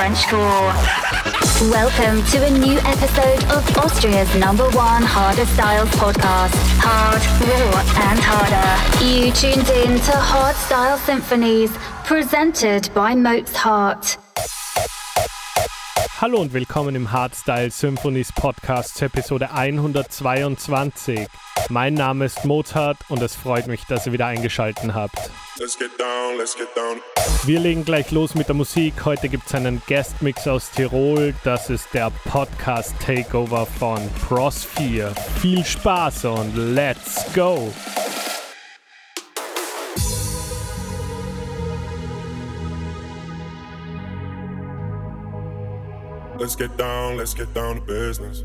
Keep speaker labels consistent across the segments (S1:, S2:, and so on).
S1: And Frenchcore. Welcome to a new episode of Austria's number one harder styles podcast. Hard, raw, and harder. You tuned in to Hard Style Symphonies, presented by Mozart.
S2: Hallo und willkommen im Hardstyle Symphonies Podcast Episode 122. Mein Name ist Mozart und es freut mich, dass ihr wieder eingeschaltet habt.
S3: Let's get down, let's get down.
S2: Wir legen gleich los mit der Musik. Heute gibt es einen Guestmix aus Tirol. Das ist der Podcast Takeover von Prosphere. Viel Spaß und let's go!
S3: Let's get down, let's get down to business.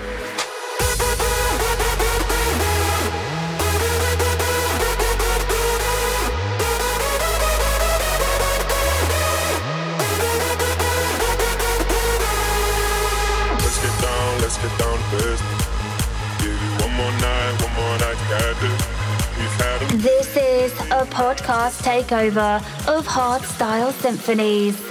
S3: Get down. Give you one more night, one more night this.
S1: This is a podcast takeover of Hard Style Symphonies.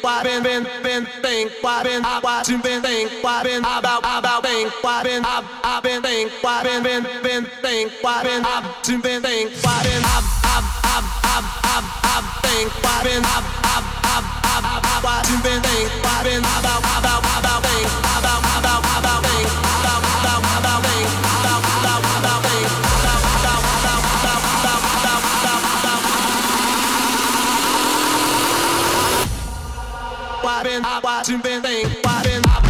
S4: Why been been been think why been I why been think why been about about think why been I I been think why been been been think why been I been think why been I I I I I I think why been I I I I I why been think why been about about about think about think about I've been watching, been think, I've been.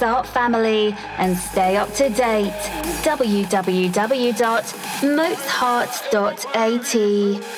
S5: Mozart family and stay up to date. www.mozart.at.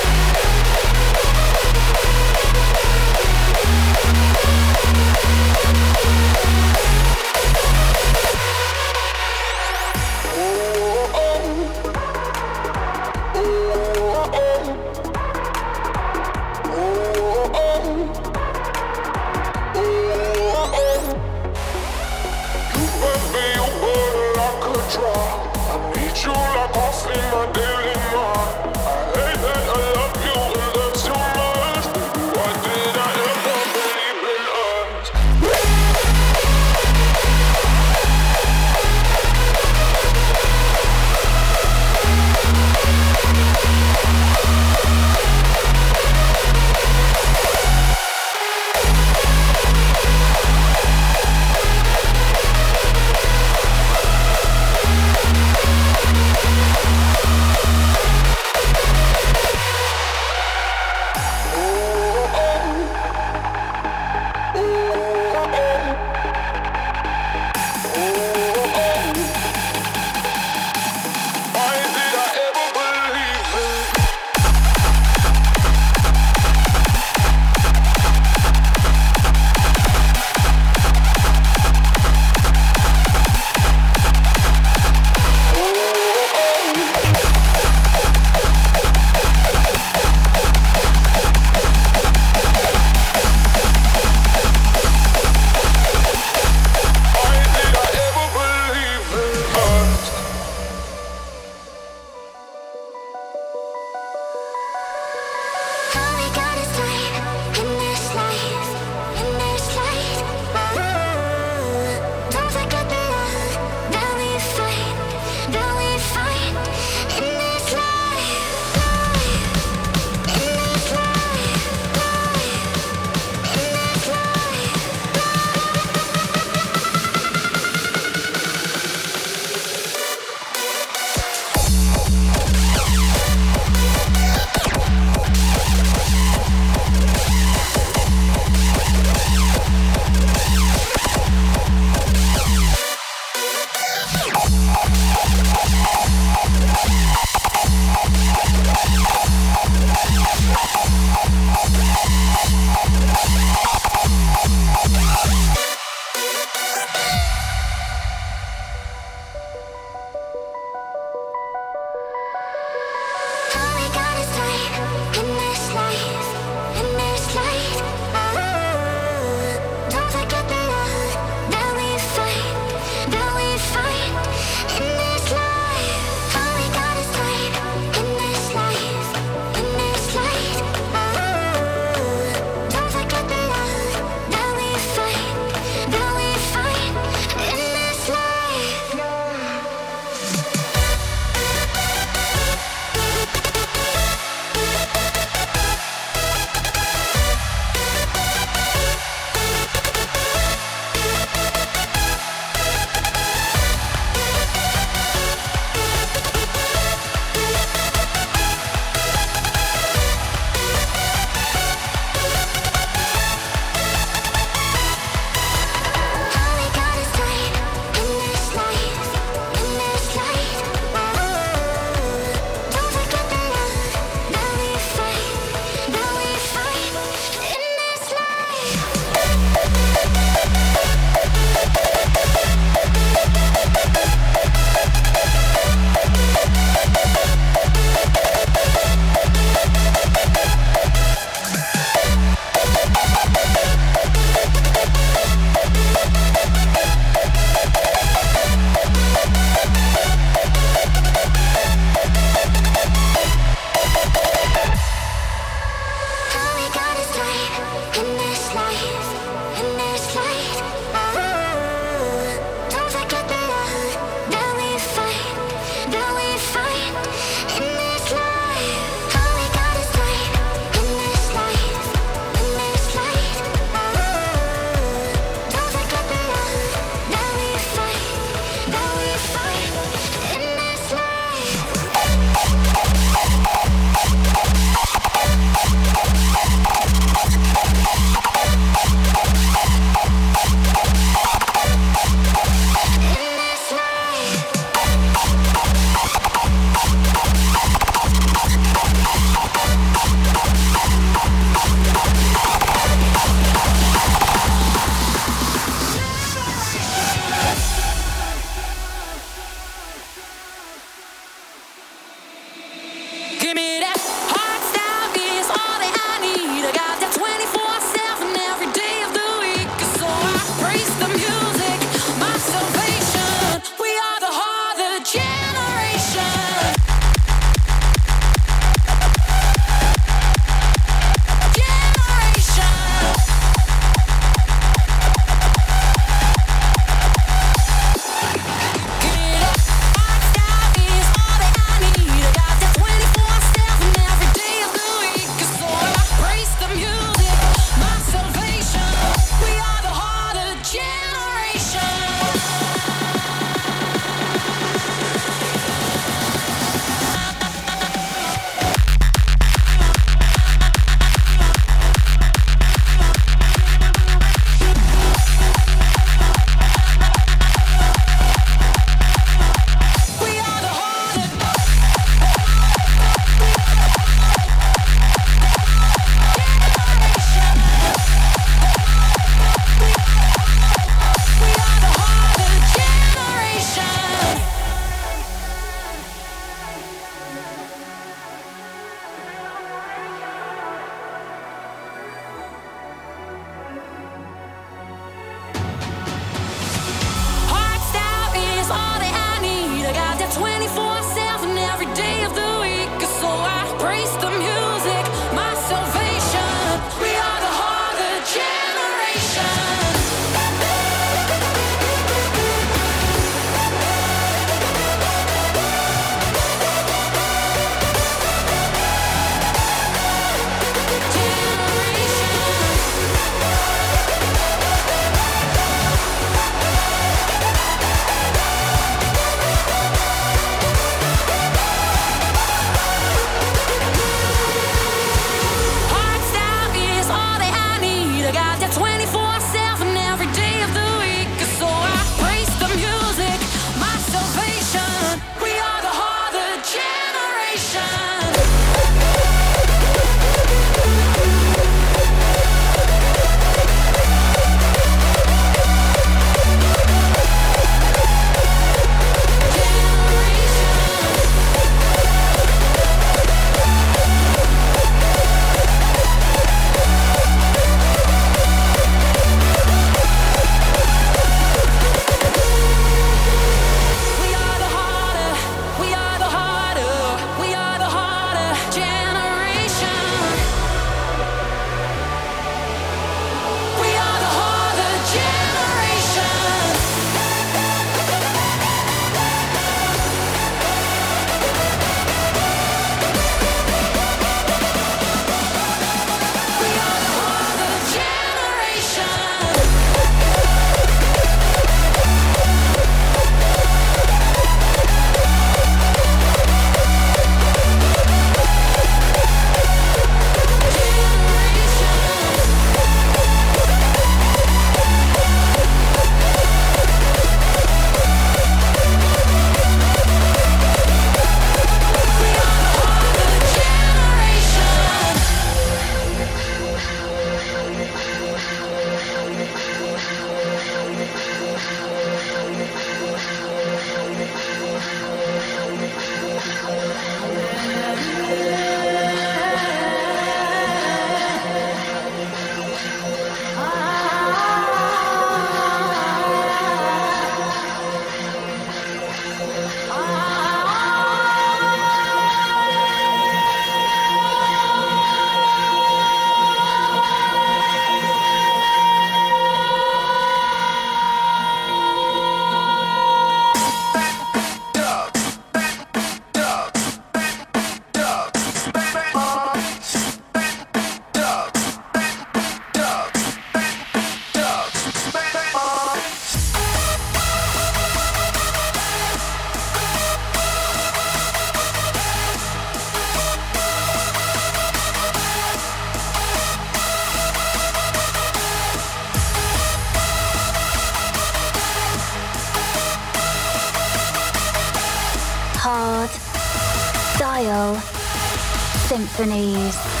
S6: symphonies.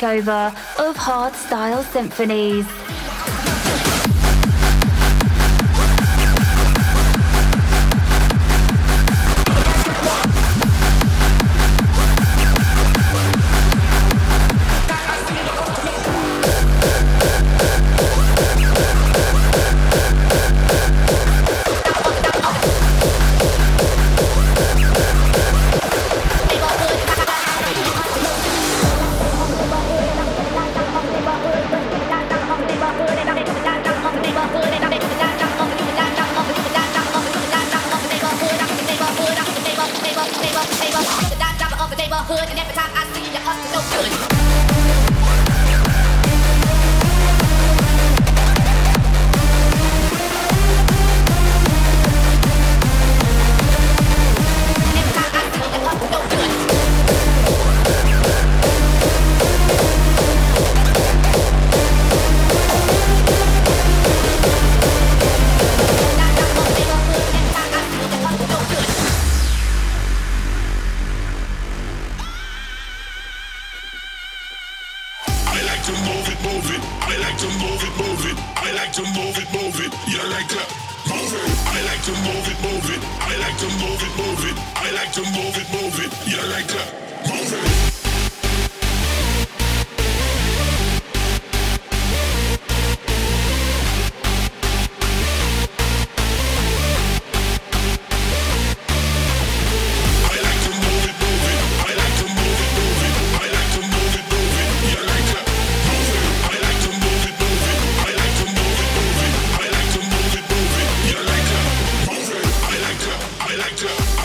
S5: takeover of hardstyle symphonies.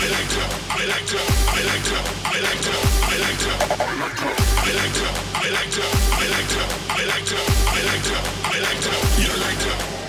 S7: I like to, I like to, I like to, I like to, I like to, I like to, I like to, you like to.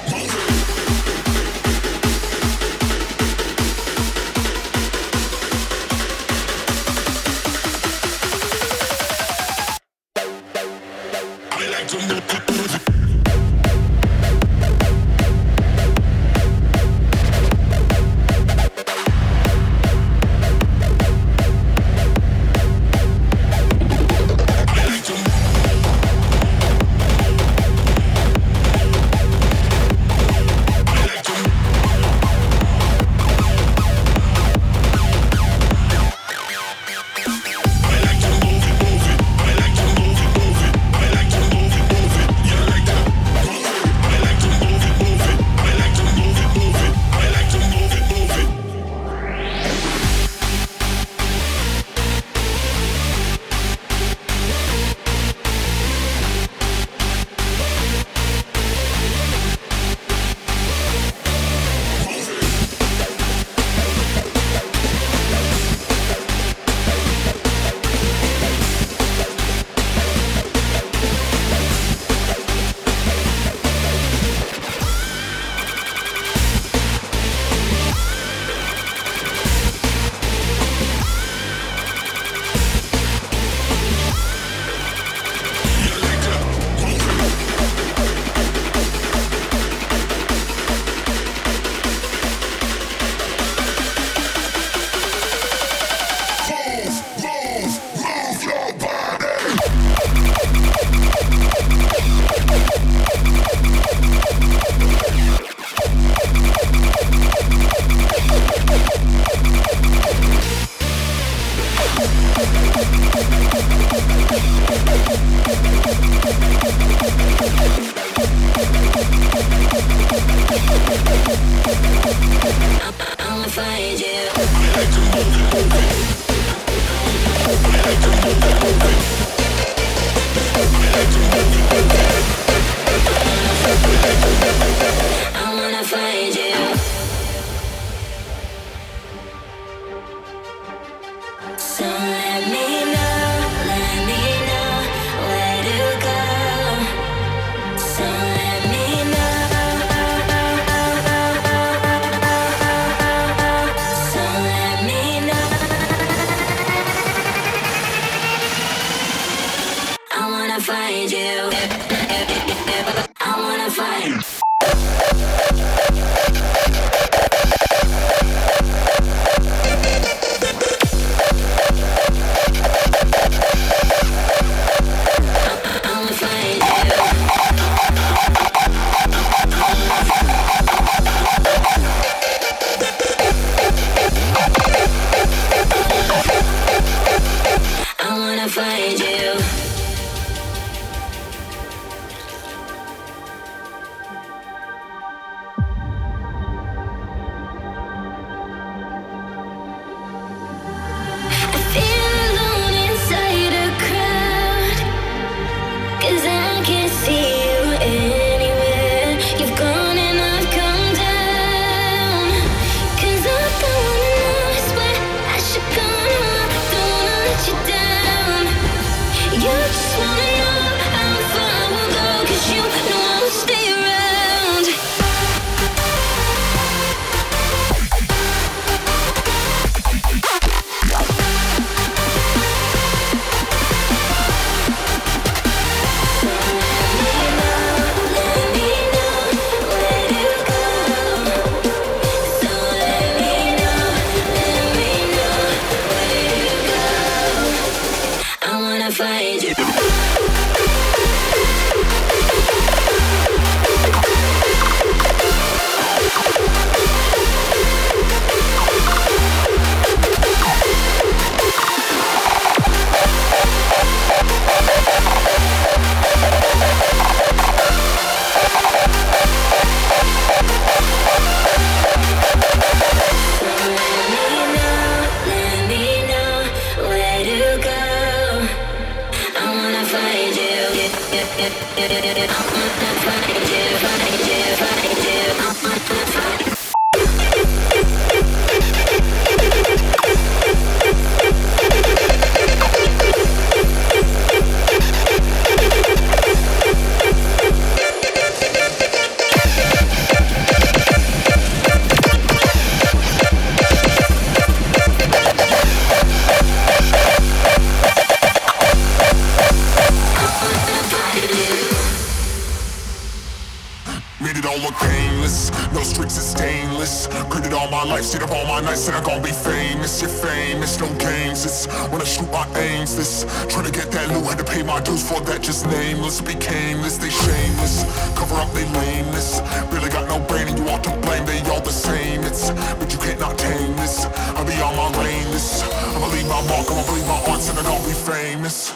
S7: All look painless, no streaks is stainless. Credit all my life, stayed up all my nights, and I'm gonna be famous. You're famous, no games. It's when I shoot my aims. This trying to get that loot, had to pay my dues for that. Just nameless, became this. They shameless, cover up they lameness. Really got no brain, and you all to blame. They all the same. It's but you can't not tame this. I'll be on my lane. This I'ma leave my mark, I'ma leave my arts, and gonna be famous.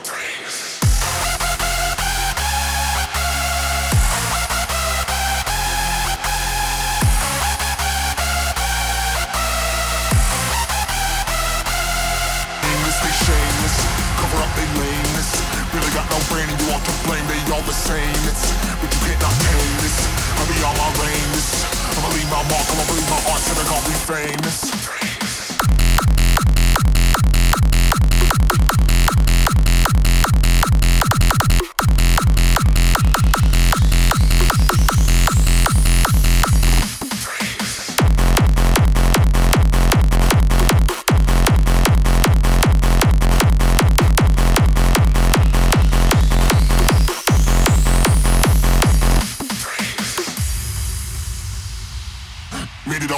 S7: All to blame, they all the same. It's but you can't tame this. I'll be on my lane. I'ma leave my mark, I'ma leave my arts, and I'm gonna be famous.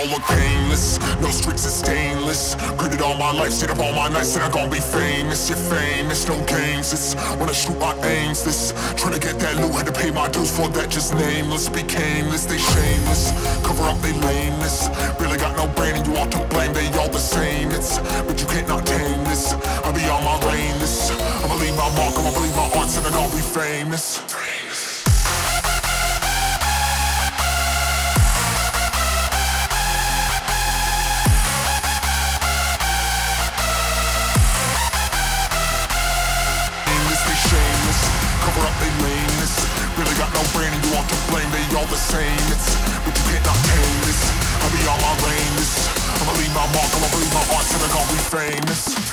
S7: All look painless, no streaks is stainless. Gritted all my life, stayed up all my nights, and I'm gonna be famous. You're famous, no games. It's when I shoot my aims. This trying to get that loot, had to pay my dues for that. Just nameless, became this. They shameless, cover up they lameness. Really got no brain, and you all to blame. They all the same. It's but you can't not tame this. I'll be on my lane. I'ma leave my mark, I'ma leave my arts, and I'm gonna be famous. All to blame, they all the same. It's but you can't not tame this. I'll be on my lane. I'ma leave my mark, I'ma leave my heart and I'm gonna be famous.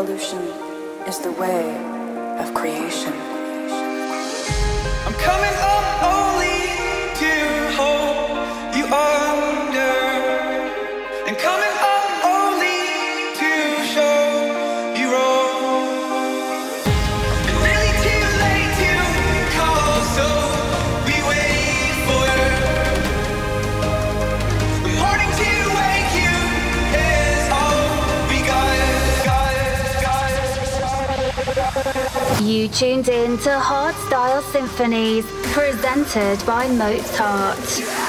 S8: Evolution is the way of creation.
S4: I'm coming up You
S1: tuned in to Hardstyle Symphonies, presented by Mozart.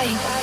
S1: Bye.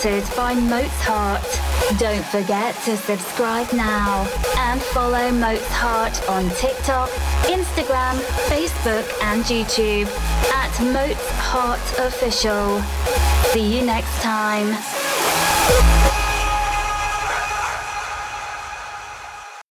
S1: Presented by Mozart. Don't forget to subscribe now and follow Mozart on TikTok, Instagram, Facebook, and YouTube at Mozart Official. See you next time.